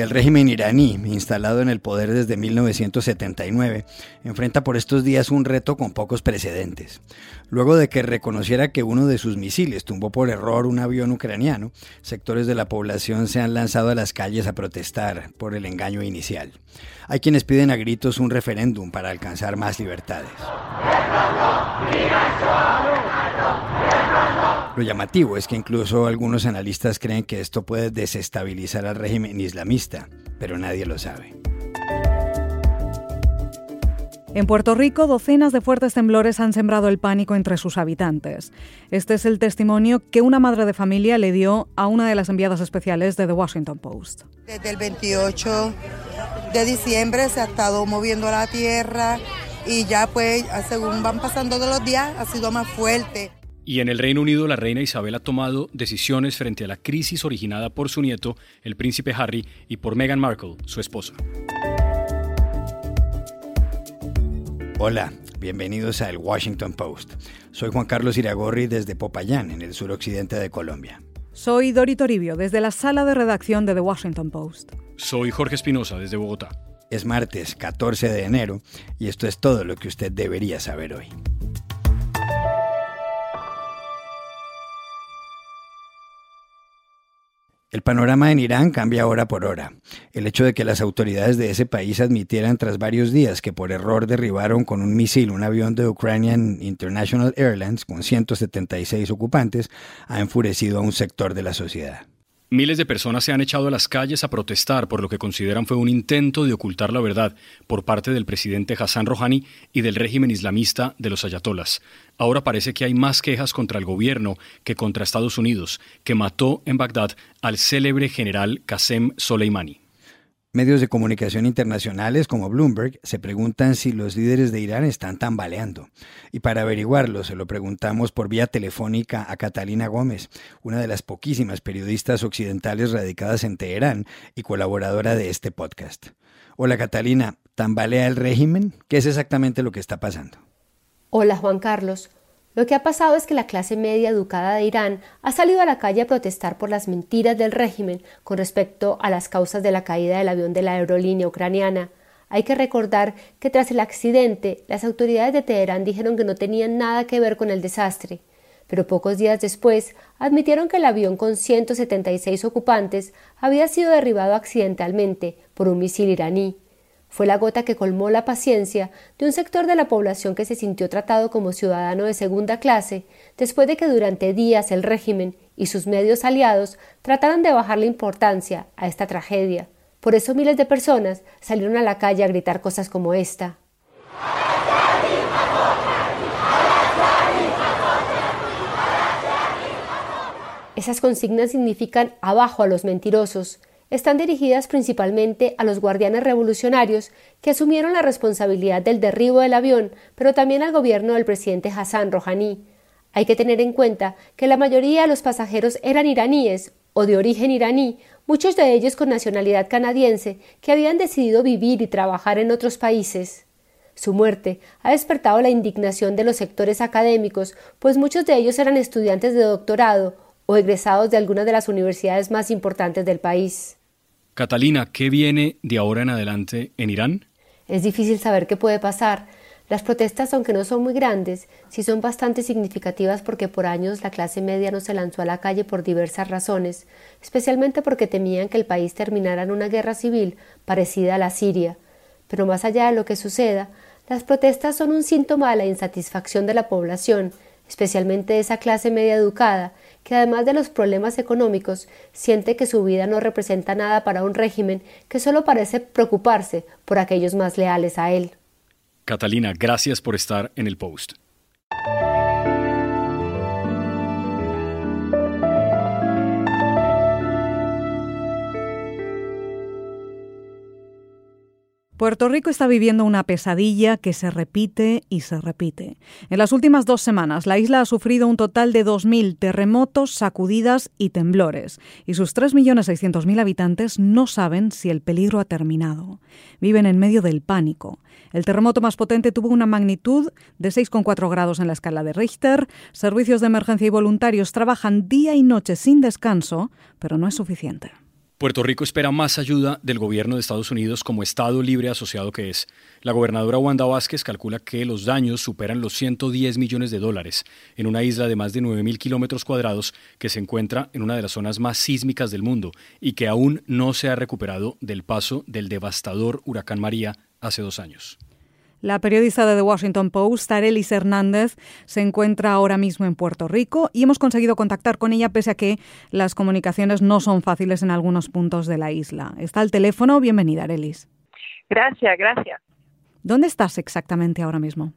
El régimen iraní, instalado en el poder desde 1979, enfrenta por estos días un reto con pocos precedentes. Luego de que reconociera que uno de sus misiles tumbó por error un avión ucraniano, sectores de la población se han lanzado a las calles a protestar por el engaño inicial. Hay quienes piden a gritos un referéndum para alcanzar más libertades. Lo llamativo es que incluso algunos analistas creen que esto puede desestabilizar al régimen islamista, pero nadie lo sabe. En Puerto Rico, docenas de fuertes temblores han sembrado el pánico entre sus habitantes. Este es el testimonio que una madre de familia le dio a una de las enviadas especiales de The Washington Post. Desde el 28 de diciembre se ha estado moviendo la tierra y ya pues según van pasando de los días ha sido más fuerte. Y en el Reino Unido, la reina Isabel ha tomado decisiones frente a la crisis originada por su nieto, el príncipe Harry, y por Meghan Markle, su esposa. Hola, bienvenidos a El Washington Post. Soy Juan Carlos Iragorri desde Popayán, en el suroccidente de Colombia. Soy Dori Toribio, desde la sala de redacción de The Washington Post. Soy Jorge Espinosa, desde Bogotá. Es martes 14 de enero y esto es todo lo que usted debería saber hoy. El panorama en Irán cambia hora por hora. El hecho de que las autoridades de ese país admitieran tras varios días que por error derribaron con un misil un avión de Ukrainian International Airlines con 176 ocupantes ha enfurecido a un sector de la sociedad. Miles de personas se han echado a las calles a protestar por lo que consideran fue un intento de ocultar la verdad por parte del presidente Hassan Rouhani y del régimen islamista de los ayatolas. Ahora parece que hay más quejas contra el gobierno que contra Estados Unidos, que mató en Bagdad al célebre general Qasem Soleimani. Medios de comunicación internacionales como Bloomberg se preguntan si los líderes de Irán están tambaleando. Y para averiguarlo se lo preguntamos por vía telefónica a Catalina Gómez, una de las poquísimas periodistas occidentales radicadas en Teherán y colaboradora de este podcast. Hola Catalina, ¿tambalea el régimen? ¿Qué es exactamente lo que está pasando? Hola Juan Carlos. Lo que ha pasado es que la clase media educada de Irán ha salido a la calle a protestar por las mentiras del régimen con respecto a las causas de la caída del avión de la aerolínea ucraniana. Hay que recordar que tras el accidente, las autoridades de Teherán dijeron que no tenían nada que ver con el desastre, pero pocos días después admitieron que el avión con 176 ocupantes había sido derribado accidentalmente por un misil iraní. Fue la gota que colmó la paciencia de un sector de la población que se sintió tratado como ciudadano de segunda clase después de que durante días el régimen y sus medios aliados trataran de bajar la importancia a esta tragedia. Por eso miles de personas salieron a la calle a gritar cosas como esta. Esas consignas significan abajo a los mentirosos, están dirigidas principalmente a los guardianes revolucionarios que asumieron la responsabilidad del derribo del avión, pero también al gobierno del presidente Hassan Rouhani. Hay que tener en cuenta que la mayoría de los pasajeros eran iraníes o de origen iraní, muchos de ellos con nacionalidad canadiense, que habían decidido vivir y trabajar en otros países. Su muerte ha despertado la indignación de los sectores académicos, pues muchos de ellos eran estudiantes de doctorado o egresados de algunas de las universidades más importantes del país. Catalina, ¿qué viene de ahora en adelante en Irán? Es difícil saber qué puede pasar. Las protestas, aunque no son muy grandes, sí son bastante significativas porque por años la clase media no se lanzó a la calle por diversas razones, especialmente porque temían que el país terminara en una guerra civil parecida a la Siria. Pero más allá de lo que suceda, las protestas son un síntoma de la insatisfacción de la población, especialmente de esa clase media educada, que además de los problemas económicos, siente que su vida no representa nada para un régimen que solo parece preocuparse por aquellos más leales a él. Catalina, gracias por estar en el post. Puerto Rico está viviendo una pesadilla que se repite y se repite. En las últimas dos semanas, la isla ha sufrido un total de 2.000 terremotos, sacudidas y temblores, y sus 3.600.000 habitantes no saben si el peligro ha terminado. Viven en medio del pánico. El terremoto más potente tuvo una magnitud de 6,4 grados en la escala de Richter. Servicios de emergencia y voluntarios trabajan día y noche sin descanso, pero no es suficiente. Puerto Rico espera más ayuda del gobierno de Estados Unidos como Estado libre asociado que es. La gobernadora Wanda Vázquez calcula que los daños superan los 110 millones de dólares en una isla de más de 9.000 kilómetros cuadrados que se encuentra en una de las zonas más sísmicas del mundo y que aún no se ha recuperado del paso del devastador huracán María hace dos años. La periodista de The Washington Post, Arelis Hernández, se encuentra ahora mismo en Puerto Rico y hemos conseguido contactar con ella pese a que las comunicaciones no son fáciles en algunos puntos de la isla. Está al teléfono. Bienvenida, Arelis. Gracias, gracias. ¿Dónde estás exactamente ahora mismo?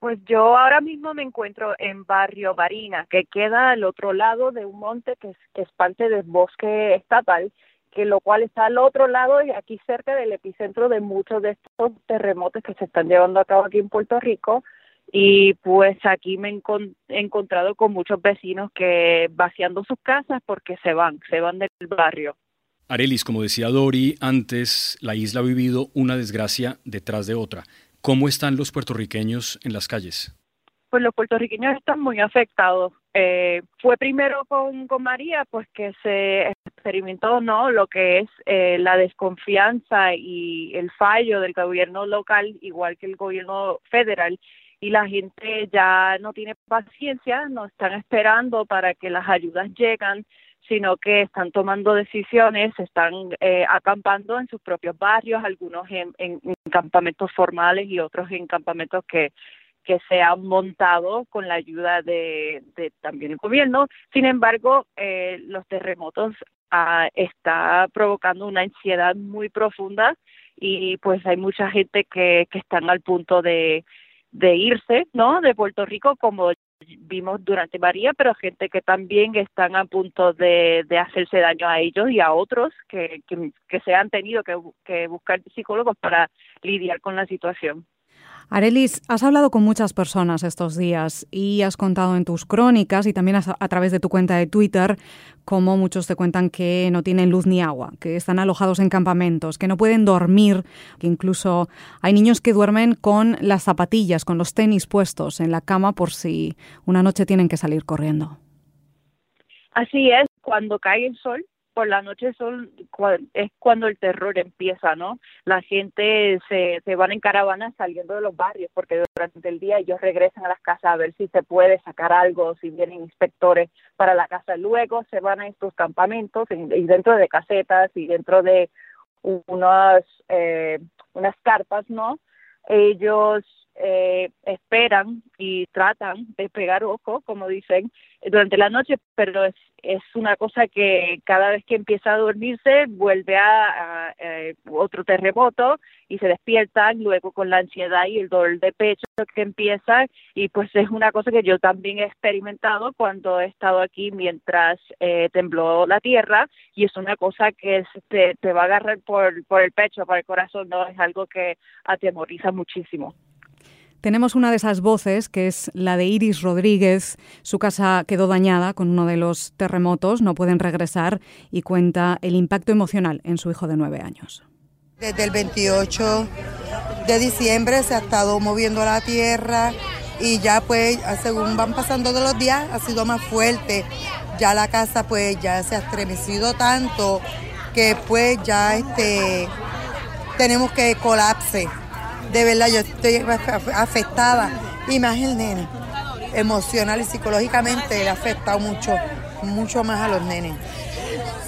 Pues yo ahora mismo me encuentro en Barrio Barina, que queda al otro lado de un monte que es, que es parte del bosque estatal que lo cual está al otro lado y aquí cerca del epicentro de muchos de estos terremotos que se están llevando a cabo aquí en Puerto Rico y pues aquí me he encontrado con muchos vecinos que vaciando sus casas porque se van, se van del barrio. Arelis, como decía Dori, antes la isla ha vivido una desgracia detrás de otra. ¿Cómo están los puertorriqueños en las calles? Pues los puertorriqueños están muy afectados. Eh, fue primero con, con María, pues que se experimentó no lo que es eh, la desconfianza y el fallo del gobierno local igual que el gobierno federal y la gente ya no tiene paciencia no están esperando para que las ayudas lleguen sino que están tomando decisiones están eh, acampando en sus propios barrios algunos en, en campamentos formales y otros en campamentos que que se han montado con la ayuda de, también el gobierno. Sin embargo, eh, los terremotos ah, está provocando una ansiedad muy profunda y pues hay mucha gente que, que están al punto de, de irse, ¿no? De Puerto Rico como vimos durante María, pero gente que también están a punto de, de hacerse daño a ellos y a otros que, que, se han tenido que buscar psicólogos para lidiar con la situación. Arelis, has hablado con muchas personas estos días y has contado en tus crónicas y también a través de tu cuenta de Twitter cómo muchos te cuentan que no tienen luz ni agua, que están alojados en campamentos, que no pueden dormir, que incluso hay niños que duermen con las zapatillas, con los tenis puestos en la cama por si una noche tienen que salir corriendo. Así es, cuando cae el sol por la noche son es cuando el terror empieza, ¿no? La gente se, se van en caravana saliendo de los barrios porque durante el día ellos regresan a las casas a ver si se puede sacar algo, si vienen inspectores para la casa. Luego se van a estos campamentos y dentro de casetas y dentro de unas, eh, unas carpas, ¿no? Ellos eh, esperan y tratan de pegar ojo, como dicen, durante la noche, pero es, es una cosa que cada vez que empieza a dormirse vuelve a, eh, otro terremoto y se despiertan luego con la ansiedad y el dolor de pecho que empieza y pues es una cosa que yo también he experimentado cuando he estado aquí mientras eh, tembló la tierra y es una cosa que te, te va a agarrar por, por el pecho, por el corazón, no es algo que atemoriza muchísimo. Tenemos una de esas voces, que es la de Iris Rodríguez. Su casa quedó dañada con uno de los terremotos, no pueden regresar y cuenta el impacto emocional en su hijo de nueve años. Desde el 28 de diciembre se ha estado moviendo la tierra y ya pues según van pasando de los días ha sido más fuerte. Ya la casa pues ya se ha estremecido tanto que pues ya este tenemos que colapse de verdad yo estoy afectada. Y más el nene, emocional y psicológicamente le ha afectado mucho, mucho más a los nenes.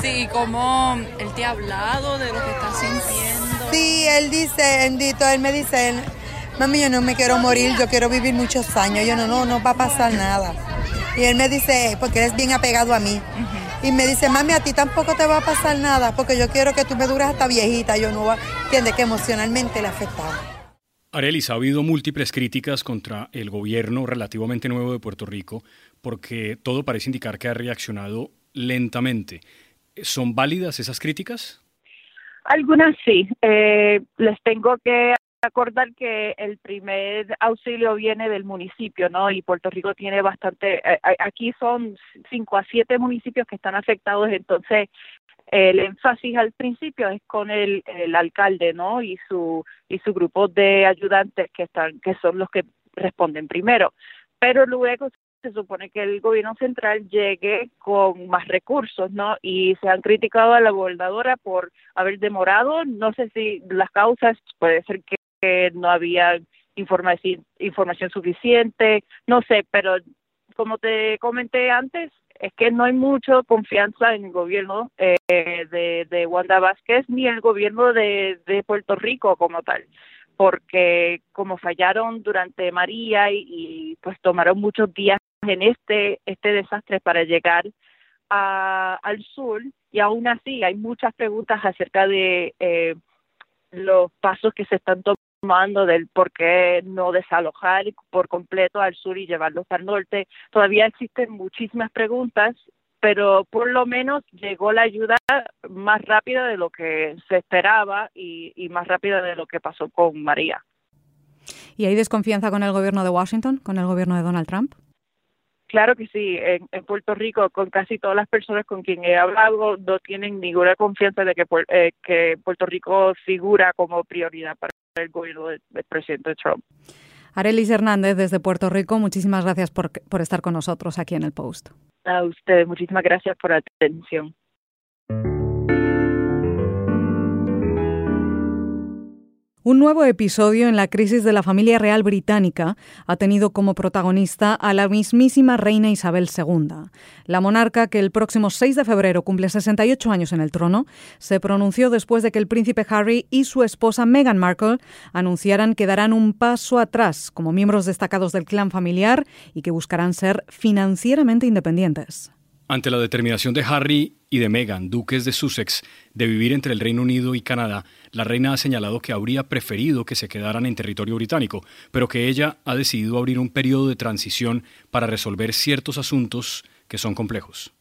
Sí, como él te ha hablado de lo que está sintiendo. Sí, él dice, bendito, él me dice, mami, yo no me quiero morir, yo quiero vivir muchos años. Yo no, no, no va a pasar nada. Y él me dice, porque eres bien apegado a mí. Y me dice, mami, a ti tampoco te va a pasar nada, porque yo quiero que tú me dures hasta viejita. Yo no, entiende que emocionalmente le ha afectado. Arelis, ha habido múltiples críticas contra el gobierno relativamente nuevo de Puerto Rico porque todo parece indicar que ha reaccionado lentamente. ¿Son válidas esas críticas? Algunas sí. Eh, les tengo que acordar que el primer auxilio viene del municipio, ¿no? Y Puerto Rico tiene bastante, eh, aquí son cinco a siete municipios que están afectados, entonces el énfasis al principio es con el, el alcalde, ¿no? Y su y su grupo de ayudantes que están que son los que responden primero, pero luego se supone que el gobierno central llegue con más recursos, ¿no? Y se han criticado a la gobernadora por haber demorado, no sé si las causas, puede ser que no había información, información suficiente, no sé, pero como te comenté antes, es que no hay mucha confianza en el gobierno eh, de, de Wanda Vázquez ni el gobierno de, de Puerto Rico como tal porque como fallaron durante María y, pues tomaron muchos días en este este desastre para llegar a, al sur y aún así hay muchas preguntas acerca de eh, los pasos que se están tomando del por qué no desalojar por completo al sur y llevarlos al norte. Todavía existen muchísimas preguntas pero por lo menos llegó la ayuda más rápida de lo que se esperaba y, más rápida de lo que pasó con María. ¿Y hay desconfianza con el gobierno de Washington, con el gobierno de Donald Trump? Claro que sí. En, Puerto Rico, con casi todas las personas con quien he hablado, no tienen ninguna confianza de que, eh, que Puerto Rico figura como prioridad para el gobierno del presidente Trump. Arelis Hernández, desde Puerto Rico, muchísimas gracias por, por estar con nosotros aquí en el Post. A ustedes, muchísimas gracias por la atención. Un nuevo episodio en la crisis de la familia real británica ha tenido como protagonista a la mismísima reina Isabel II. La monarca, que el próximo 6 de febrero cumple 68 años en el trono, se pronunció después de que el príncipe Harry y su esposa Meghan Markle anunciaran que darán un paso atrás como miembros destacados del clan familiar y que buscarán ser financieramente independientes. Ante la determinación de Harry y de Meghan, duques de Sussex, de vivir entre el Reino Unido y Canadá, la reina ha señalado que habría preferido que se quedaran en territorio británico, pero que ella ha decidido abrir un periodo de transición para resolver ciertos asuntos que son complejos.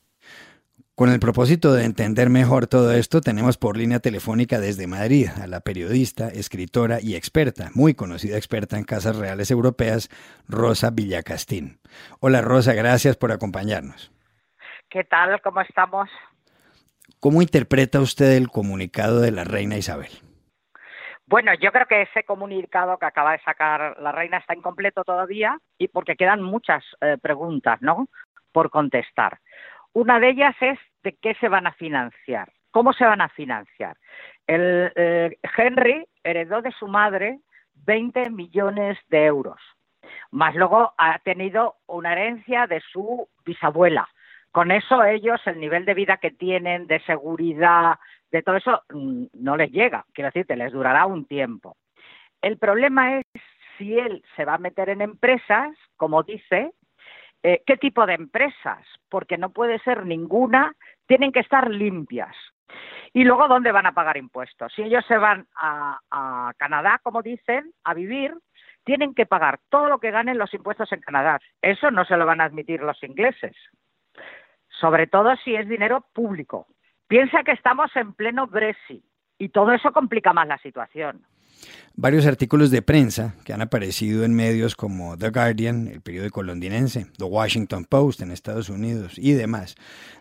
Con el propósito de entender mejor todo esto, tenemos por línea telefónica desde Madrid a la periodista, escritora y experta, muy conocida experta en casas reales europeas, Rosa Villacastín. Hola Rosa, gracias por acompañarnos. ¿Qué tal? ¿Cómo estamos? ¿Cómo interpreta usted el comunicado de la reina Isabel? Bueno, yo creo que ese comunicado que acaba de sacar la reina está incompleto todavía y porque quedan muchas eh, preguntas, ¿no? Por contestar. Una de ellas es de qué se van a financiar, cómo se van a financiar. El eh, Henry heredó de su madre 20 millones de euros, más luego ha tenido una herencia de su bisabuela, con eso ellos, el nivel de vida que tienen, de seguridad, de todo eso, mm, no les llega. Quiero decirte, les durará un tiempo. El problema es si él se va a meter en empresas, como dice, eh, ¿qué tipo de empresas? Porque no puede ser ninguna, tienen que estar limpias. Y luego, ¿dónde van a pagar impuestos? Si ellos se van a, a Canadá, como dicen, a vivir, tienen que pagar todo lo que ganen los impuestos en Canadá. Eso no se lo van a admitir los ingleses sobre todo si es dinero público. Piensa que estamos en pleno Brexit y todo eso complica más la situación. Varios artículos de prensa que han aparecido en medios como The Guardian, el periódico londinense, The Washington Post en Estados Unidos y demás,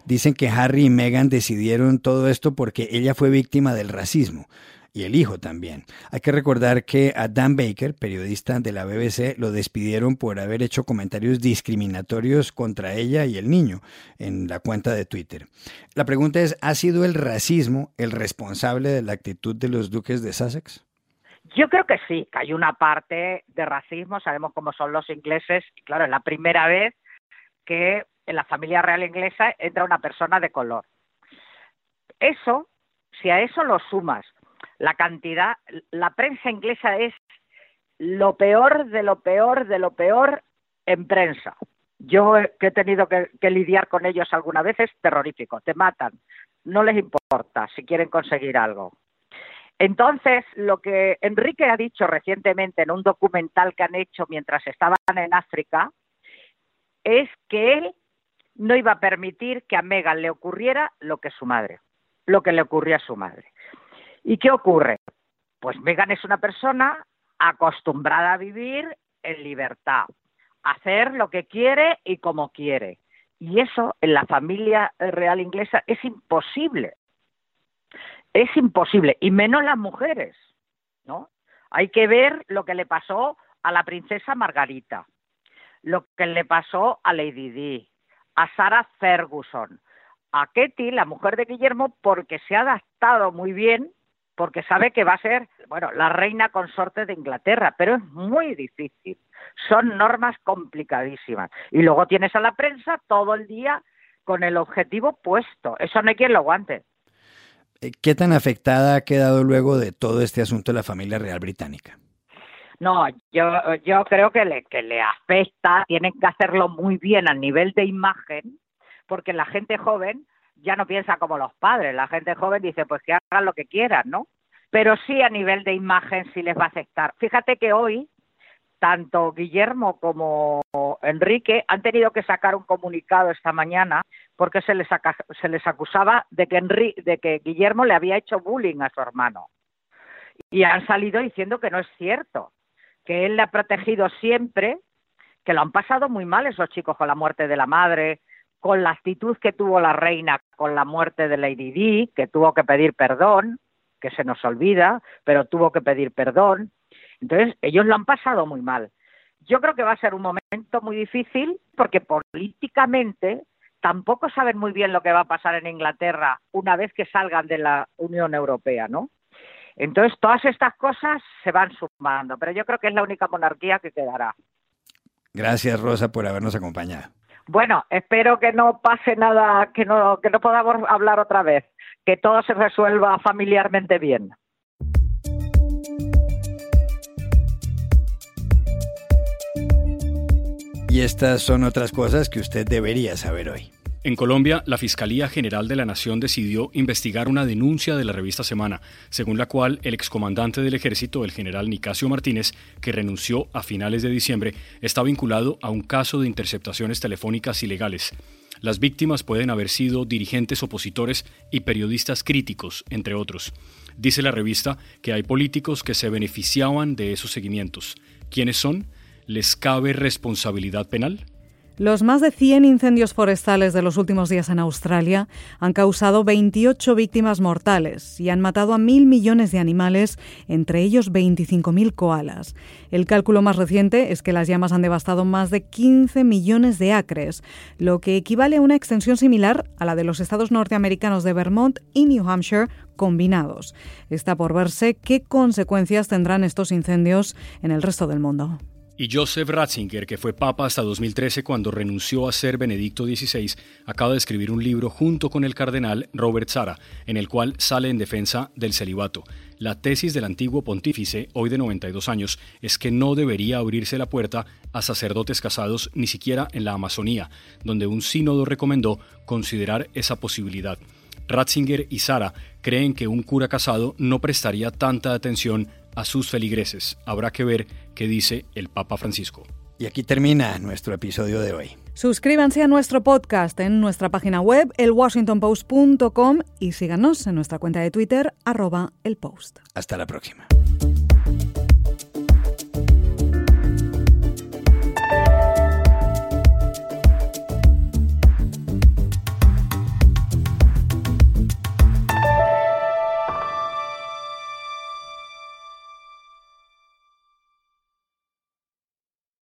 dicen que Harry y Meghan decidieron todo esto porque ella fue víctima del racismo y el hijo también. Hay que recordar que a Dan Baker, periodista de la BBC, lo despidieron por haber hecho comentarios discriminatorios contra ella y el niño en la cuenta de Twitter. La pregunta es, ¿ha sido el racismo el responsable de la actitud de los duques de Sussex? Yo creo que sí, que hay una parte de racismo, sabemos cómo son los ingleses, claro, es la primera vez que en la familia real inglesa entra una persona de color. Eso, si a eso lo sumas la cantidad, la prensa inglesa es lo peor de lo peor de lo peor en prensa. Yo que he tenido que, lidiar con ellos alguna vez es terrorífico, te matan, no les importa si quieren conseguir algo. Entonces, lo que Enrique ha dicho recientemente en un documental que han hecho mientras estaban en África es que él no iba a permitir que a Megan le ocurriera lo que su madre, lo que le ocurrió a su madre. ¿Y qué ocurre? Pues Megan es una persona acostumbrada a vivir en libertad, a hacer lo que quiere y como quiere. Y eso en la familia real inglesa es imposible. Es imposible, y menos las mujeres, ¿no? Hay que ver lo que le pasó a la princesa Margarita. lo que le pasó a Lady Di, a Sarah Ferguson, a Ketty, la mujer de Guillermo, porque se ha adaptado muy bien, porque sabe que va a ser, bueno, la reina consorte de Inglaterra, pero es muy difícil. Son normas complicadísimas. Y luego tienes a la prensa todo el día con el objetivo puesto. Eso no hay quien lo aguante. Eh, ¿Qué tan afectada ha quedado luego de todo este asunto la familia real británica? No, yo, yo creo que le, que le afecta, tienen que hacerlo muy bien a nivel de imagen, porque la gente joven ya no piensa como los padres, la gente joven dice, pues que hagan lo que quieran, ¿no? Pero sí a nivel de imagen sí les va a afectar. Fíjate que hoy tanto Guillermo como Enrique han tenido que sacar un comunicado esta mañana porque se les, se les acusaba de que, de que Guillermo le había hecho bullying a su hermano. Y han salido diciendo que no es cierto, que él le ha protegido siempre, que lo han pasado muy mal esos chicos con la muerte de la madre, con la actitud que tuvo la reina con la muerte de Lady Di, que tuvo que pedir perdón, que se nos olvida, pero tuvo que pedir perdón. Entonces, ellos lo han pasado muy mal. Yo creo que va a ser un momento muy difícil porque políticamente tampoco saben muy bien lo que va a pasar en Inglaterra una vez que salgan de la Unión Europea, ¿no? Entonces, todas estas cosas se van sumando, pero yo creo que es la única monarquía que quedará. Gracias, Rosa, por habernos acompañado. Bueno, espero que no pase nada, que no, que no podamos hablar otra vez, que todo se resuelva familiarmente bien. Y estas son otras cosas que usted debería saber hoy. En Colombia, la Fiscalía General de la Nación decidió investigar una denuncia de la revista Semana, según la cual el excomandante del ejército, el general Nicasio Martínez, que renunció a finales de diciembre, está vinculado a un caso de interceptaciones telefónicas ilegales. Las víctimas pueden haber sido dirigentes opositores y periodistas críticos, entre otros. Dice la revista que hay políticos que se beneficiaban de esos seguimientos. ¿Quiénes son? ¿Les cabe responsabilidad penal? Los más de 100 incendios forestales de los últimos días en Australia han causado 28 víctimas mortales y han matado a mil millones de animales, entre ellos 25.000 koalas. El cálculo más reciente es que las llamas han devastado más de 15 millones de acres, lo que equivale a una extensión similar a la de los estados norteamericanos de Vermont y New Hampshire combinados. Está por verse qué consecuencias tendrán estos incendios en el resto del mundo. Y Joseph Ratzinger, que fue papa hasta 2013 cuando renunció a ser Benedicto XVI, acaba de escribir un libro junto con el cardenal Robert Sara, en el cual sale en defensa del celibato. La tesis del antiguo pontífice, hoy de 92 años, es que no debería abrirse la puerta a sacerdotes casados ni siquiera en la Amazonía, donde un sínodo recomendó considerar esa posibilidad. Ratzinger y Sara creen que un cura casado no prestaría tanta atención a sus feligreses. Habrá que ver qué dice el Papa Francisco. Y aquí termina nuestro episodio de hoy. Suscríbanse a nuestro podcast en nuestra página web, elwashingtonpost.com y síganos en nuestra cuenta de Twitter, arroba el post. Hasta la próxima.